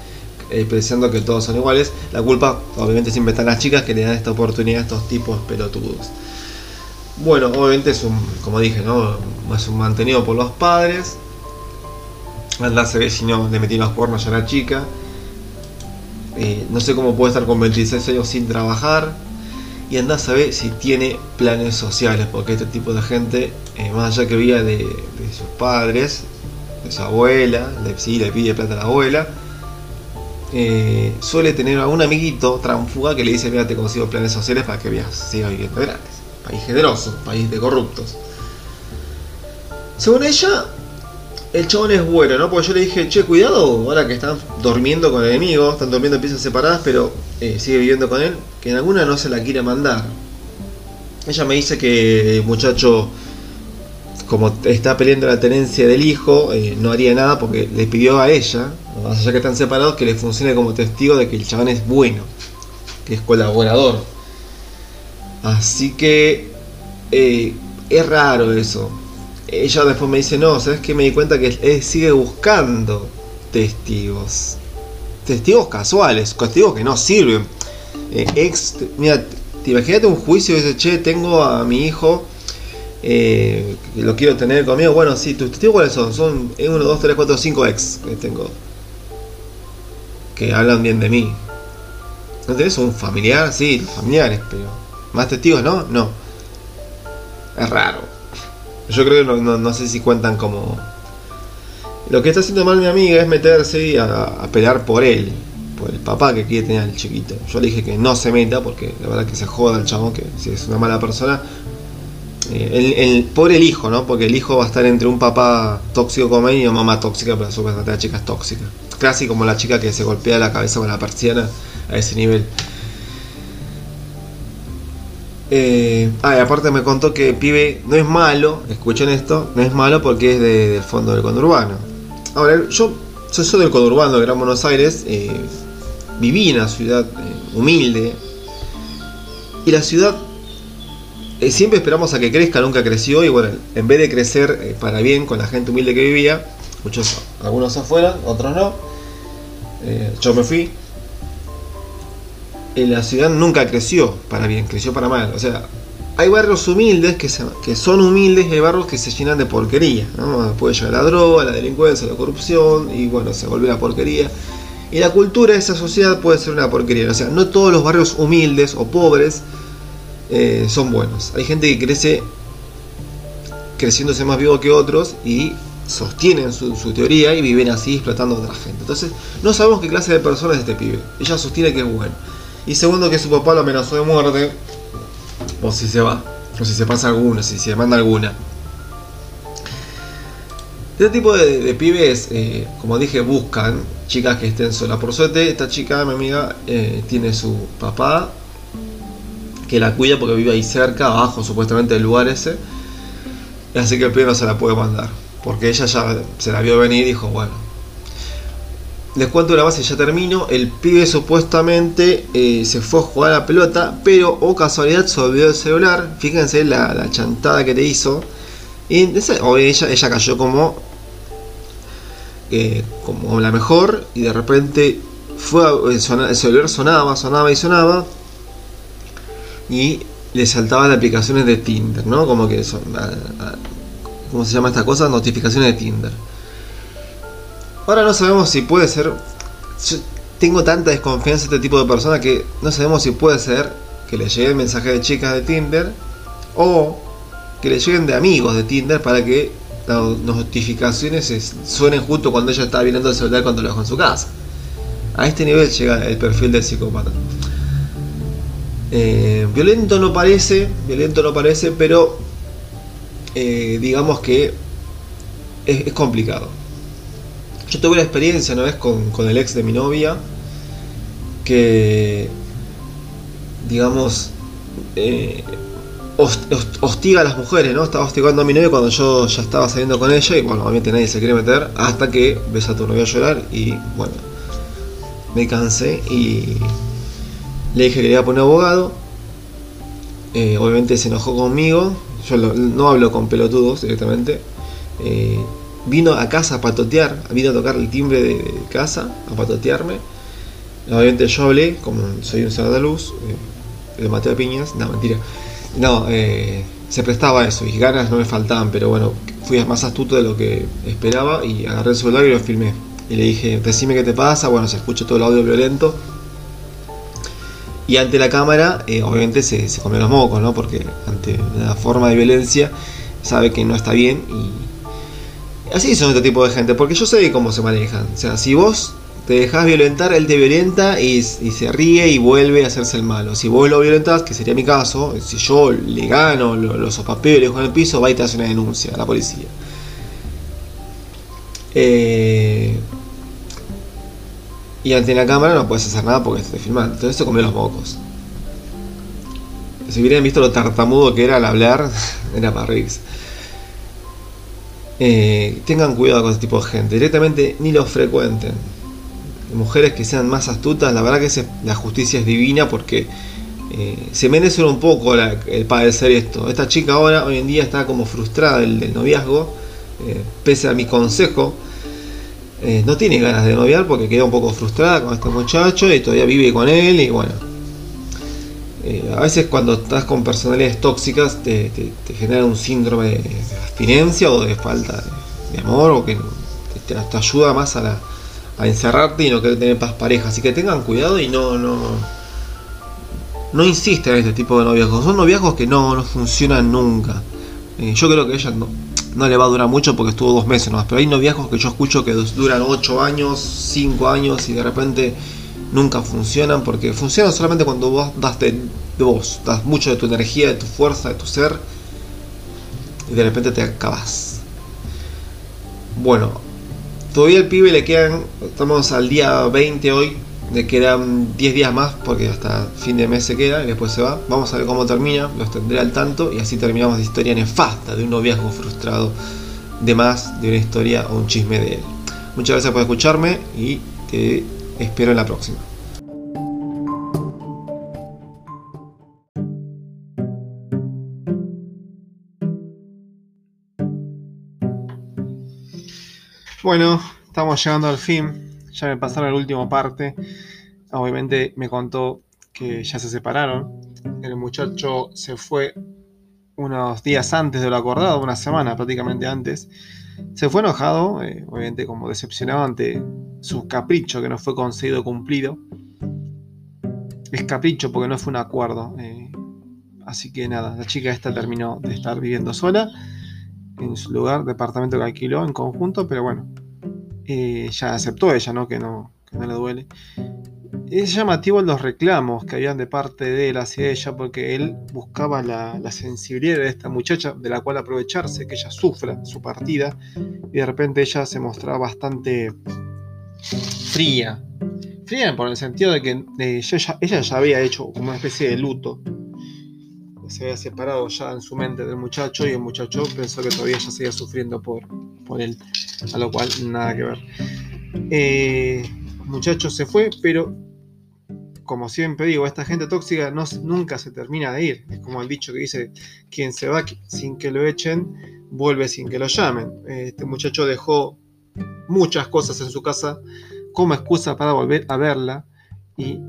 eh, pensando que todos son iguales. La culpa obviamente siempre está en las chicas que le dan esta oportunidad a estos tipos pelotudos. Bueno, obviamente es un, como dije, ¿no? Es un mantenido por los padres. Anda se ve si no le metí los cuernos a la chica. Eh, no sé cómo puede estar con 26 años sin trabajar. Y anda a saber si tiene planes sociales, porque este tipo de gente, eh, más allá que viva de, sus padres, de su abuela, le, le pide plata a la abuela, eh, suele tener algún amiguito transfuga que le dice, mira, te consigo planes sociales para que veas, sigas viviendo gratis. País generoso, país de corruptos. Según ella, el chabón es bueno, ¿no? Porque yo le dije, che, cuidado, ahora que están durmiendo con enemigos, están durmiendo en piezas separadas, pero eh, sigue viviendo con él, que en alguna no se la quiere mandar. Ella me dice que el muchacho, como está peleando la tenencia del hijo, eh, no haría nada porque le pidió a ella, más allá que están separados, que le funcione como testigo de que el chabón es bueno, que es colaborador. Así que eh, es raro eso. Ella después me dice, no, ¿sabes qué? Me di cuenta que él sigue buscando testigos. Testigos casuales, testigos que no sirven. Eh, ex, mira, te imagínate un juicio y dice, che, tengo a mi hijo, eh, lo quiero tener conmigo. Bueno, sí, tus testigos cuáles son? Son 1, 2, 3, 4, 5 ex que tengo. Que hablan bien de mí. ¿No tenés un familiar? Sí, familiares, pero... ¿Más testigos no? No. Es raro. Yo creo que no, no, no, sé si cuentan como. Lo que está haciendo mal mi amiga es meterse a, a, pelear por él, por el papá que quiere tener al chiquito. Yo le dije que no se meta porque la verdad que se joda el chabón, que si es una mala persona. Eh, el, el, por el hijo, ¿no? Porque el hijo va a estar entre un papá tóxico como él y una mamá tóxica, pero supuestamente la chica es tóxica. Casi como la chica que se golpea la cabeza con la persiana a ese nivel. Ah, aparte me contó que pibe no es malo, escuchen esto, no es malo porque es de, del fondo del conurbano. Ahora, yo, soy del conurbano de Gran Buenos Aires, eh, viví en una ciudad humilde y la ciudad eh, siempre esperamos a que crezca, nunca creció y bueno, en vez de crecer eh, para bien con la gente humilde que vivía, muchos, algunos se fueron, otros no, eh, yo me fui, la ciudad nunca creció para bien, creció para mal. O sea, hay barrios humildes que, se- que son humildes y hay barrios que se llenan de porquería. Puede llegar la droga, la delincuencia, la corrupción y bueno, se vuelve la porquería. Y la cultura de esa sociedad puede ser una porquería. O sea, no todos los barrios humildes o pobres eh, son buenos. Hay gente que crece creciéndose más vivo que otros y sostienen su, teoría y viven así explotando a otra gente. Entonces, no sabemos qué clase de persona es este pibe. Ella sostiene que es bueno. Y segundo, que su papá lo amenazó de muerte. O si se va. O si se pasa alguna, si se manda alguna. Este tipo de, de pibes, eh, como dije, buscan chicas que estén solas. Por suerte, esta chica, mi amiga, eh, tiene su papá que la cuida porque vive ahí cerca, abajo supuestamente del lugar ese. Así que el pibe no se la puede mandar. Porque ella ya se la vio venir y dijo, bueno. Les cuento una base ya termino. El pibe supuestamente eh, se fue a jugar a la pelota, pero o casualidad se olvidó el celular. Fíjense la, la chantada que le hizo. Y esa- ella, ella cayó como, eh, como la mejor y de repente fue sona- el celular sonaba, sonaba y sonaba y le saltaban aplicaciones de Tinder, ¿no? Como que son, ¿cómo se llama esta cosa? Notificaciones de Tinder. Ahora no sabemos si puede ser. Yo tengo tanta desconfianza en este tipo de personas que no sabemos si puede ser que le lleguen mensajes de chicas de Tinder o que le lleguen de amigos de Tinder para que las notificaciones es- suenen justo cuando ella está viendo el celular cuando lo dejó en su casa. A este nivel llega el perfil del psicópata. Eh, violento no parece, violento no parece, pero eh, digamos que es, complicado. Yo tuve la experiencia una vez con, el ex de mi novia que, digamos, eh, host- host- hostiga a las mujeres, ¿no? Estaba hostigando a mi novia cuando yo ya estaba saliendo con ella y bueno, obviamente nadie se quiere meter hasta que ves a tu novia llorar y bueno, me cansé y le dije que le iba a poner abogado. Eh, obviamente se enojó conmigo. Yo lo- no hablo con pelotudos directamente. Eh, vino a casa a patotear, vino a tocar el timbre de, de casa, a patotearme. Obviamente yo hablé, como soy un ser de luz, eh, le maté a piñas, no, mentira. No, eh, se prestaba a eso y ganas no me faltaban, pero bueno, fui más astuto de lo que esperaba y agarré el celular y lo filmé. Y le dije, decime qué te pasa, bueno, se escucha todo el audio violento. Y ante la cámara, eh, obviamente se, se comió los mocos, ¿no? Porque ante la forma de violencia sabe que no está bien y así son este tipo de gente, porque yo sé cómo se manejan. O sea, si vos te dejas violentar, él te violenta y, se ríe y vuelve a hacerse el malo. Si vos lo violentás, que sería mi caso, si yo le gano, lo, lo sopapeo y le dejo en el piso, va y te hace una denuncia a la policía. Eh, y ante la cámara no puedes hacer nada porque te filmando. Entonces se comió los mocos. Si hubieran visto lo tartamudo que era al hablar, *laughs* era para. Eh, tengan cuidado con este tipo de gente. Directamente ni los frecuenten. Mujeres que sean más astutas, la verdad que la justicia es divina porque eh, se merecen un poco la- el padecer esto. Esta chica ahora, hoy en día, está como frustrada del, del noviazgo, eh, pese a mi consejo. Eh, no tiene ganas de noviar porque queda un poco frustrada con este muchacho y todavía vive con él y bueno. Eh, a veces cuando estás con personalidades tóxicas te, genera un síndrome de, de abstinencia o de falta de, amor o que te, ayuda más a, la- a encerrarte y no querer tener paz pareja. Así que tengan cuidado y no, no, no insisten en este tipo de noviazgos. Son noviazgos que no, no funcionan nunca. Eh, yo creo que ella no, no le va a durar mucho porque estuvo dos meses nomás. Pero hay noviazgos que yo escucho que duran 8 años, 5 años y de repente nunca funcionan porque funcionan solamente cuando vos das de, de vos, das mucho de tu energía, de tu fuerza, de tu ser y de repente te acabas. Bueno, todavía al pibe le quedan, estamos al día 20 hoy, le quedan 10 días más porque hasta fin de mes se queda y después se va. Vamos a ver cómo termina, los tendré al tanto y así terminamos la historia nefasta de un noviazgo frustrado, de más de una historia o un chisme de él. Muchas gracias por escucharme y te espero en la próxima. Bueno, estamos llegando al fin. Ya me pasaron la última parte. Obviamente me contó que ya se separaron. El muchacho se fue unos días antes de lo acordado, una semana prácticamente antes, se fue enojado, eh, obviamente como decepcionado ante su capricho que no fue conseguido cumplido. Es capricho porque no fue un acuerdo. eh, así que nada, la chica esta terminó de estar viviendo sola en su lugar, departamento que alquiló en conjunto, pero bueno, eh, ya aceptó ella, ¿no? Que, ¿no? que no le duele. Es llamativo los reclamos que habían de parte de él hacia ella, porque él buscaba la, la sensibilidad de esta muchacha, de la cual aprovecharse, que ella sufra su partida, y de repente ella se mostraba bastante fría. Fría por el sentido de que eh, ella, ya- ella ya había hecho como una especie de luto. Se había separado ya en su mente del muchacho y el muchacho pensó que todavía ella seguía sufriendo por, por él. A lo cual nada que ver. Eh, muchacho se fue, pero como siempre digo, esta gente tóxica no, nunca se termina de ir. Es como el dicho que dice, quien se va sin que lo echen, vuelve sin que lo llamen. Este muchacho dejó muchas cosas en su casa como excusa para volver a verla y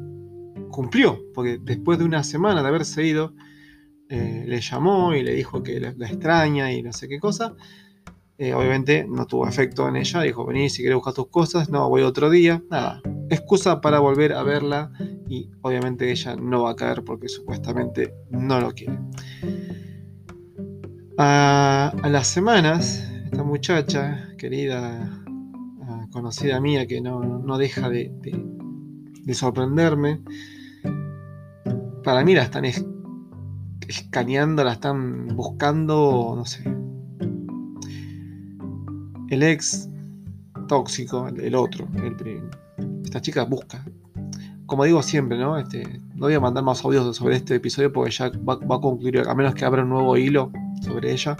cumplió, porque después de una semana de haberse ido, eh, le llamó y le dijo que la extraña y no sé qué cosa. Eh, obviamente no tuvo efecto en ella, dijo, vení si querés buscar tus cosas, no, voy otro día, nada. Excusa para volver a verla y obviamente ella no va a caer porque supuestamente no lo quiere. A, las semanas, esta muchacha, querida, ah, conocida mía, que no, no deja de, de- de sorprenderme, para mí la están es- escaneando, la están buscando, no sé. El ex tóxico, el, otro, el esta chica busca. Como digo siempre, ¿no? Este, no voy a mandar más audios sobre este episodio porque ya va, va a concluir, a menos que abra un nuevo hilo sobre ella.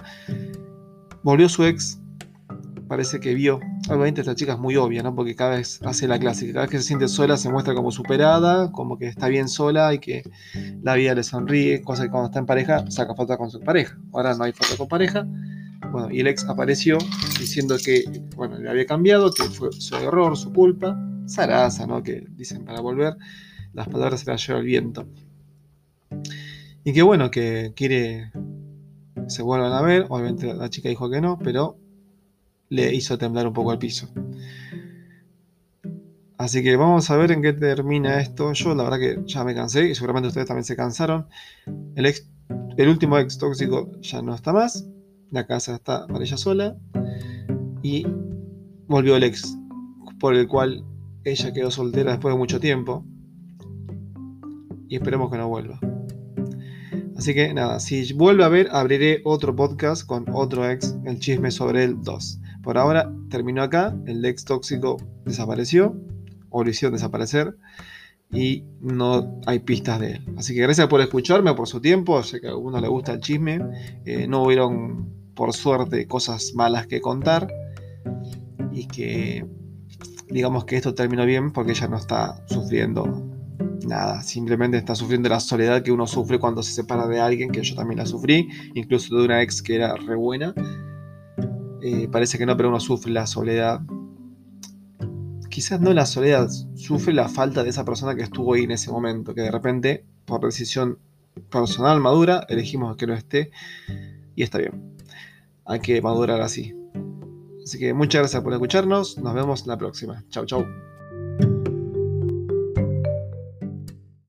Volvió su ex, parece que vio. Obviamente esta chica es muy obvia, ¿no? Porque cada vez hace la clásica, cada vez que se siente sola se muestra como superada, como que está bien sola y que la vida le sonríe, cosa que cuando está en pareja saca foto con su pareja. Ahora no hay foto con pareja. Bueno, y el ex apareció diciendo que, bueno, le había cambiado, que fue su error, su culpa. Zaraza, ¿no? Que dicen para volver, las palabras se las lleva el viento. Y que bueno, que quiere se vuelvan a ver. Obviamente la chica dijo que no, pero le hizo temblar un poco el piso. Así que vamos a ver en qué termina esto. Yo la verdad que ya me cansé y seguramente ustedes también se cansaron. El, ex, el último ex tóxico ya no está más. La casa está para ella sola. Y volvió el ex por el cual ella quedó soltera después de mucho tiempo. Y esperemos que no vuelva. Así que nada, si vuelve a ver, abriré otro podcast con otro ex, el chisme sobre el 2. Por ahora terminó acá, el ex tóxico desapareció, o lo hicieron desaparecer, y no hay pistas de él. Así que gracias por escucharme, por su tiempo, sé que a algunos les gusta el chisme, eh, no hubieron, por suerte, cosas malas que contar, y que digamos que esto terminó bien porque ella no está sufriendo nada, simplemente está sufriendo la soledad que uno sufre cuando se separa de alguien, que yo también la sufrí, incluso de una ex que era re buena. Eh, parece que no, pero uno sufre la soledad. Quizás no la soledad, sufre la falta de esa persona que estuvo ahí en ese momento, que de repente, por decisión personal madura, elegimos que no esté y está bien. Hay que madurar así. Así que muchas gracias por escucharnos, nos vemos la próxima. Chau, chau.